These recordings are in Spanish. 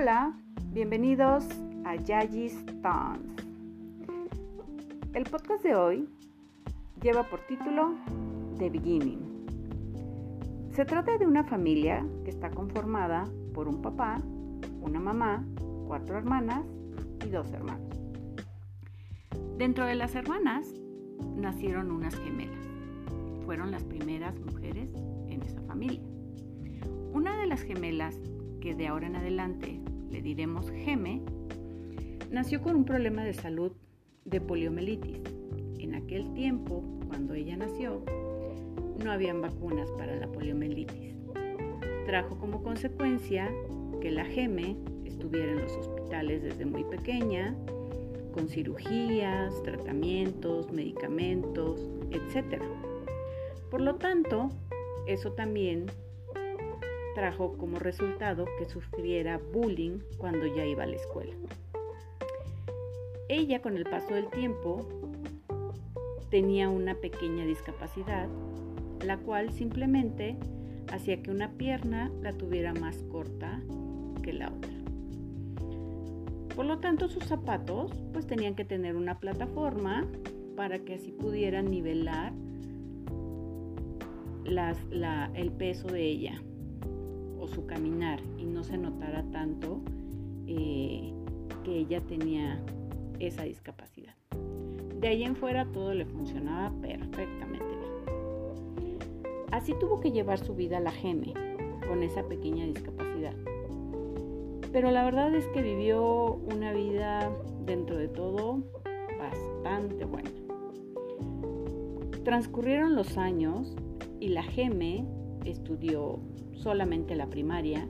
Hola, bienvenidos a Yaji's Tons. El podcast de hoy lleva por título The Beginning. Se trata de una familia que está conformada por un papá, una mamá, cuatro hermanas y dos hermanos. Dentro de las hermanas nacieron unas gemelas. Fueron las primeras mujeres en esa familia. Una de las gemelas, que de ahora en adelante diremos Geme, nació con un problema de salud de poliomielitis. En aquel tiempo, cuando ella nació, no habían vacunas para la poliomielitis. Trajo como consecuencia que la Geme estuviera en los hospitales desde muy pequeña, con cirugías, tratamientos, medicamentos, etc. Por lo tanto, eso también trajo como resultado que sufriera bullying cuando ya iba a la escuela. Ella con el paso del tiempo tenía una pequeña discapacidad, la cual simplemente hacía que una pierna la tuviera más corta que la otra. Por lo tanto, sus zapatos pues tenían que tener una plataforma para que así pudieran nivelar el peso de ella su caminar y no se notara tanto eh, que ella tenía esa discapacidad. De ahí en fuera todo le funcionaba perfectamente bien. Así tuvo que llevar su vida la Geme con esa pequeña discapacidad. Pero la verdad es que vivió una vida dentro de todo bastante buena. Transcurrieron los años y la Geme estudió solamente la primaria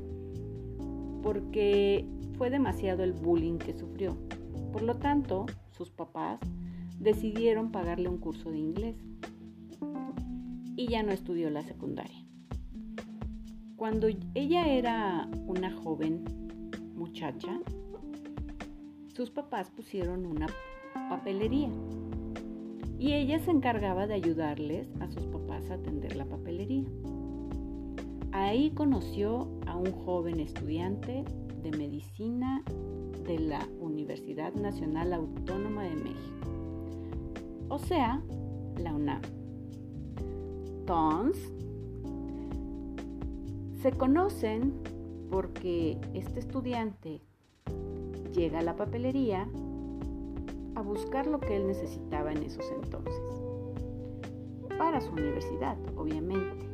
porque fue demasiado el bullying que sufrió. Por lo tanto, sus papás decidieron pagarle un curso de inglés y ya no estudió la secundaria. Cuando ella era una joven muchacha, sus papás pusieron una papelería y ella se encargaba de ayudarles a sus papás a atender la papelería. Ahí conoció a un joven estudiante de medicina de la Universidad Nacional Autónoma de México, o sea, la UNAM. Tons se conocen porque este estudiante llega a la papelería a buscar lo que él necesitaba en esos entonces, para su universidad, obviamente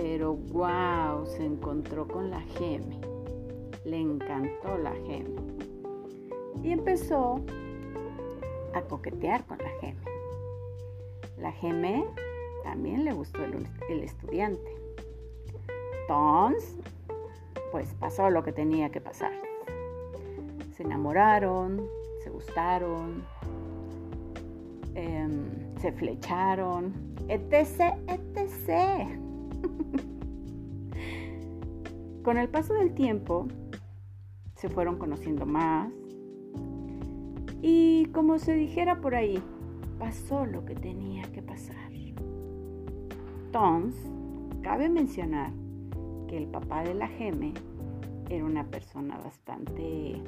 pero wow, se encontró con la geme. Le encantó la geme. Y empezó a coquetear con la geme. La geme también le gustó el, estudiante. Entonces, pues pasó lo que tenía que pasar. Se enamoraron, se gustaron, em, se flecharon, etc, etc. Con el paso del tiempo se fueron conociendo más y como se dijera por ahí, pasó lo que tenía que pasar. Entonces, cabe mencionar que el papá de la Geme era una persona bastante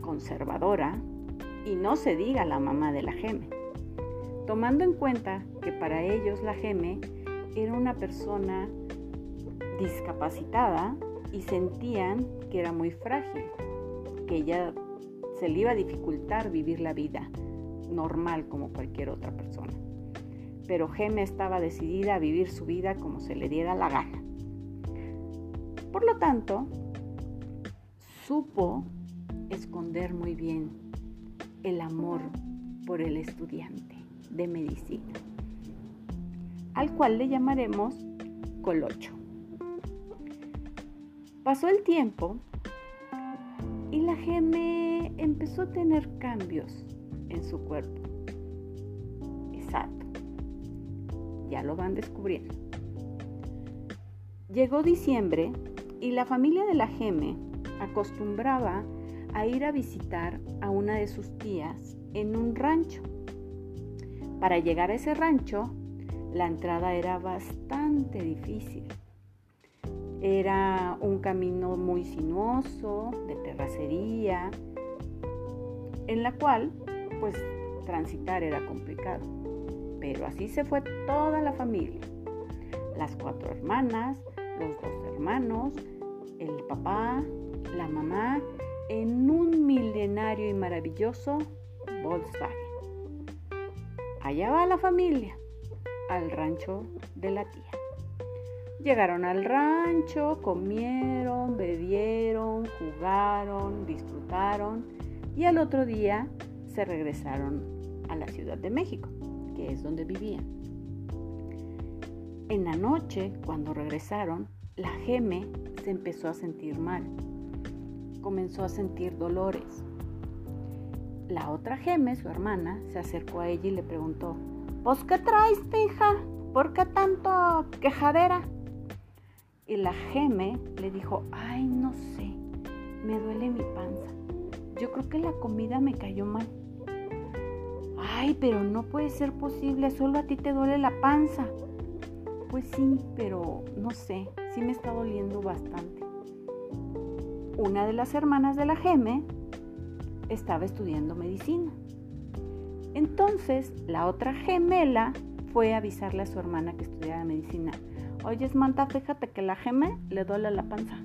conservadora y no se diga la mamá de la Geme, tomando en cuenta que para ellos la Geme era una persona discapacitada y sentían que era muy frágil, que ella se le iba a dificultar vivir la vida normal como cualquier otra persona. Pero Geme estaba decidida a vivir su vida como se le diera la gana. Por lo tanto, supo esconder muy bien el amor por el estudiante de medicina, al cual le llamaremos Colocho. Pasó el tiempo y la geme empezó a tener cambios en su cuerpo. Exacto. Ya lo van descubriendo. Llegó diciembre y la familia de la geme acostumbraba a ir a visitar a una de sus tías en un rancho. Para llegar a ese rancho, la entrada era bastante difícil Era un camino muy sinuoso, de terracería, en la cual pues transitar era complicado. Pero así se fue toda la familia. Las cuatro hermanas, los dos hermanos, el papá, la mamá, en un milenario y maravilloso Volkswagen. Allá va la familia, al rancho de la tía. Llegaron al rancho, comieron, bebieron, jugaron, disfrutaron y al otro día se regresaron a la Ciudad de México, que es donde vivían. En la noche, cuando regresaron, la Geme se empezó a sentir mal. Comenzó a sentir dolores. La otra Geme, su hermana, se acercó a ella y le preguntó, ¿Pues qué traes, hija? ¿Por qué tanto quejadera? Y la Geme le dijo, ay, no sé, me duele mi panza. Yo creo que la comida me cayó mal. Ay, pero no puede ser posible, solo a ti te duele la panza. Pues sí, pero no sé, sí me está doliendo bastante. Una de las hermanas de la Geme estaba estudiando medicina. Entonces, la otra gemela fue a avisarle a su hermana que estudiaba medicina. Oye, Manta, fíjate que la geme le duele la panza.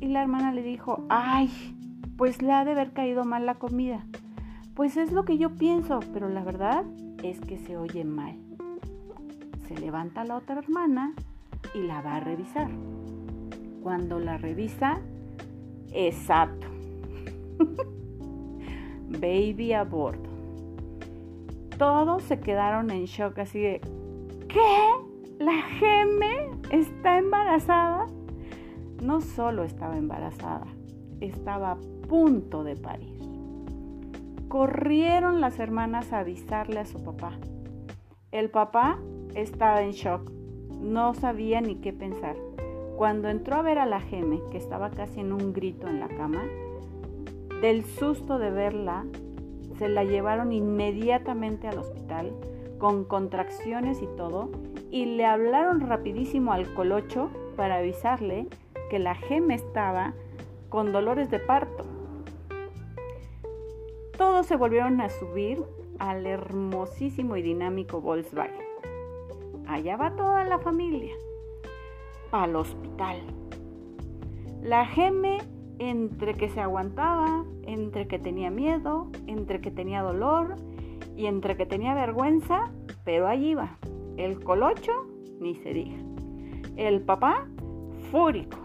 Y la hermana le dijo, ay, pues le ha de haber caído mal la comida. Pues es lo que yo pienso, pero la verdad es que se oye mal. Se levanta la otra hermana y la va a revisar. Cuando la revisa, exacto. Baby a bordo. Todos se quedaron en shock así de, ¿qué? ¿La geme está embarazada? No solo estaba embarazada, estaba a punto de parir. Corrieron las hermanas a avisarle a su papá. El papá estaba en shock, no sabía ni qué pensar. Cuando entró a ver a la Geme, que estaba casi en un grito en la cama, del susto de verla, se la llevaron inmediatamente al hospital con contracciones y todo y le hablaron rapidísimo al colocho para avisarle que la Geme estaba con dolores de parto. Todos se volvieron a subir al hermosísimo y dinámico Volkswagen. Allá va toda la familia. Al hospital. La Geme entre que se aguantaba, entre que tenía miedo, entre que tenía dolor y entre que tenía vergüenza, pero allí iba. El colocho, ni se diga. El papá, fúrico.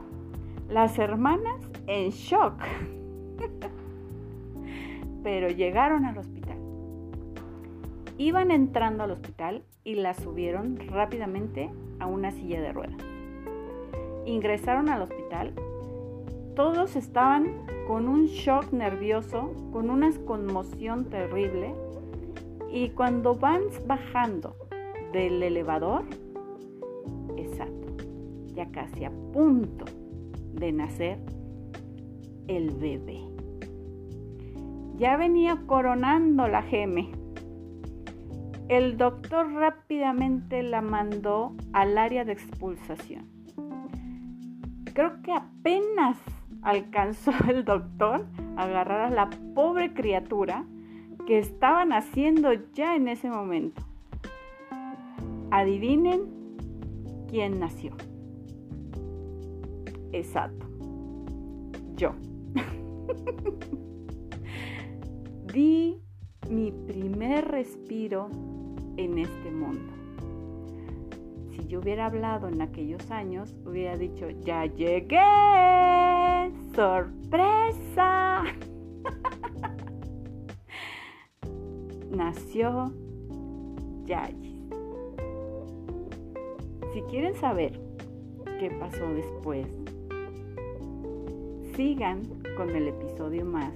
Las hermanas, en shock. pero llegaron al hospital. Iban entrando al hospital y la subieron rápidamente a una silla de ruedas. Ingresaron al hospital todos estaban con un shock nervioso, con una conmoción terrible. Y cuando van bajando del elevador, exacto, ya casi a punto de nacer el bebé. Ya venía coronando la geme. El doctor rápidamente la mandó al área de expulsación. Creo que apenas alcanzó el doctor a agarrar a la pobre criatura que estaban haciendo ya en ese momento. Adivinen quién nació. Exacto. Yo. Di mi primer respiro en este mundo si yo hubiera hablado en aquellos años, hubiera dicho, ya llegué, sorpresa. Nació Yayis. Si quieren saber qué pasó después, sigan con el episodio más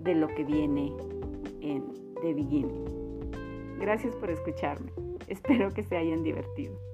de lo que viene en The Beginning. Gracias por escucharme. Espero que se hayan divertido.